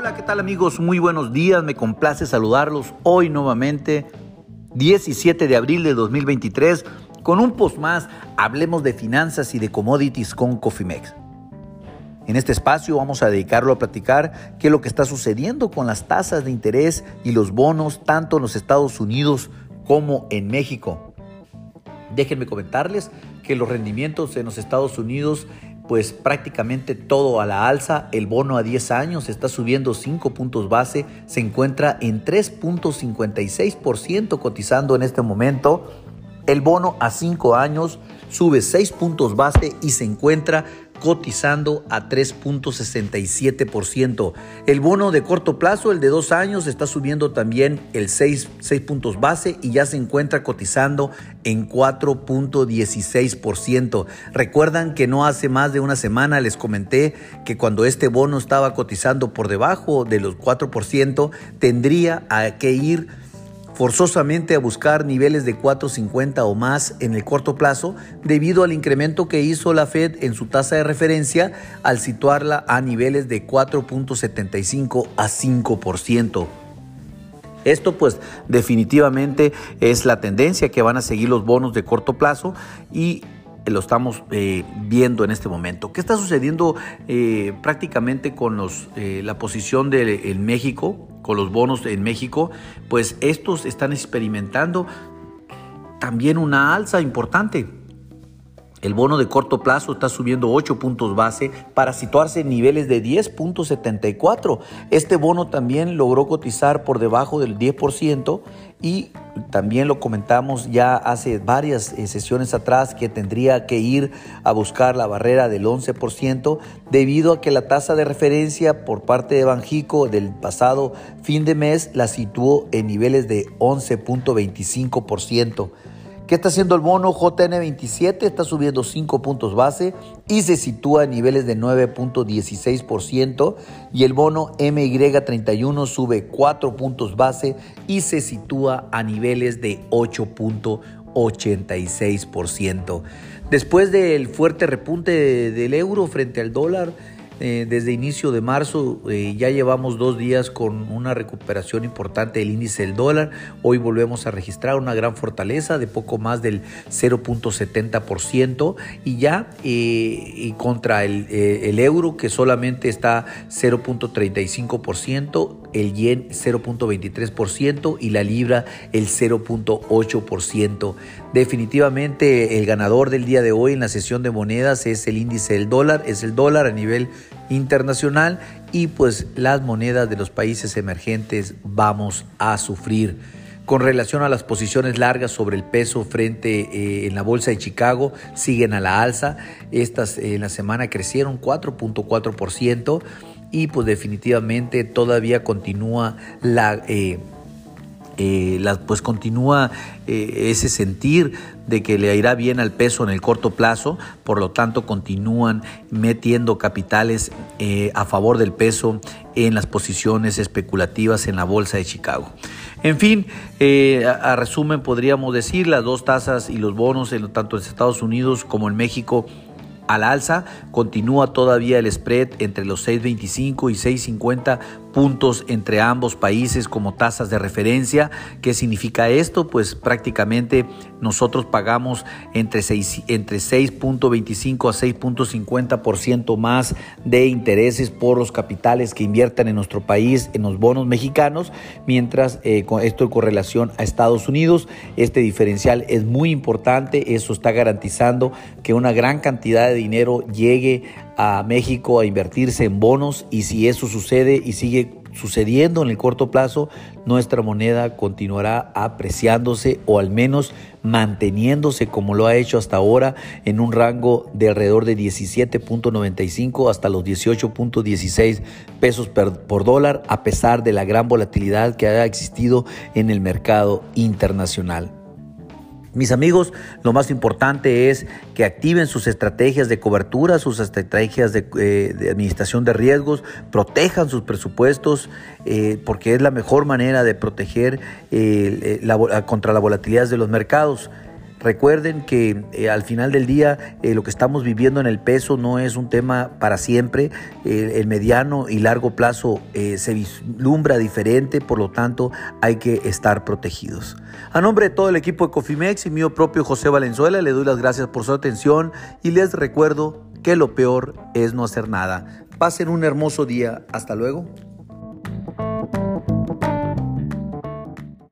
Hola, ¿qué tal amigos? Muy buenos días, me complace saludarlos hoy nuevamente, 17 de abril de 2023, con un post más, hablemos de finanzas y de commodities con Cofimex. En este espacio vamos a dedicarlo a platicar qué es lo que está sucediendo con las tasas de interés y los bonos tanto en los Estados Unidos como en México. Déjenme comentarles que los rendimientos en los Estados Unidos pues prácticamente todo a la alza. El bono a 10 años está subiendo 5 puntos base, se encuentra en 3.56% cotizando en este momento. El bono a 5 años sube 6 puntos base y se encuentra cotizando a 3.67%. El bono de corto plazo, el de dos años, está subiendo también el 6, 6 puntos base y ya se encuentra cotizando en 4.16%. Recuerdan que no hace más de una semana les comenté que cuando este bono estaba cotizando por debajo de los 4%, tendría que ir forzosamente a buscar niveles de 4.50 o más en el corto plazo debido al incremento que hizo la Fed en su tasa de referencia al situarla a niveles de 4.75 a 5%. Esto pues definitivamente es la tendencia que van a seguir los bonos de corto plazo y lo estamos eh, viendo en este momento. ¿Qué está sucediendo eh, prácticamente con los, eh, la posición de México, con los bonos en México? Pues estos están experimentando también una alza importante. El bono de corto plazo está subiendo 8 puntos base para situarse en niveles de 10.74. Este bono también logró cotizar por debajo del 10% y también lo comentamos ya hace varias eh, sesiones atrás que tendría que ir a buscar la barrera del 11% debido a que la tasa de referencia por parte de Banjico del pasado fin de mes la situó en niveles de 11.25%. ¿Qué está haciendo el bono JN27? Está subiendo 5 puntos base y se sitúa en niveles de 9.16% y el bono MY31 sube 4 puntos base y se sitúa a niveles de 8.86%. Después del fuerte repunte del euro frente al dólar, eh, desde inicio de marzo eh, ya llevamos dos días con una recuperación importante del índice del dólar. Hoy volvemos a registrar una gran fortaleza de poco más del 0.70% y ya eh, contra el, el, euro que solamente está 0.35%, el yen 0.23% y la libra el 0.8%. Definitivamente el ganador del día de hoy en la sesión de monedas es el índice del dólar, es el dólar a nivel internacional y pues las monedas de los países emergentes vamos a sufrir. Con relación a las posiciones largas sobre el peso frente eh, en la bolsa de Chicago, siguen a la alza. Estas eh, en la semana crecieron 4.4% y pues definitivamente todavía continúa la... Eh, eh, pues continúa eh, ese sentir de que le irá bien al peso en el corto plazo, por lo tanto continúan metiendo capitales a favor del peso en las posiciones especulativas en la bolsa de Chicago. En fin, a, resumen podríamos decir las dos tasas y los bonos en, tanto en Estados Unidos como en México al alza, continúa todavía el spread entre los 6.25 y 6.50 puntos entre ambos países como tasas de referencia. ¿Qué significa esto? Pues prácticamente nosotros pagamos entre 6.25 entre 6.25 a 6.50% más de intereses por los capitales que inviertan en nuestro país en los bonos mexicanos, mientras eh, con esto en correlación a Estados Unidos, este diferencial es muy importante, eso está garantizando que una gran cantidad de dinero llegue a México a invertirse en bonos y si eso sucede y sigue sucediendo en el corto plazo, nuestra moneda continuará apreciándose o al menos manteniéndose como lo ha hecho hasta ahora en un rango de alrededor de 17.95 hasta los 18.16 pesos por dólar a pesar de la gran volatilidad que ha existido en el mercado internacional. Mis amigos, lo más importante es que activen sus estrategias de cobertura, sus estrategias de, eh, administración de riesgos, protejan sus presupuestos, eh, porque es la mejor manera de proteger eh, contra la volatilidad de los mercados. Recuerden que eh, al final del día eh, lo que estamos viviendo en el peso no es un tema para siempre. el mediano y largo plazo se vislumbra diferente, por lo tanto hay que estar protegidos. A nombre de todo el equipo de Cofimex y mío propio José Valenzuela, le doy las gracias por su atención y les recuerdo que lo peor es no hacer nada. Pasen un hermoso día. Hasta luego.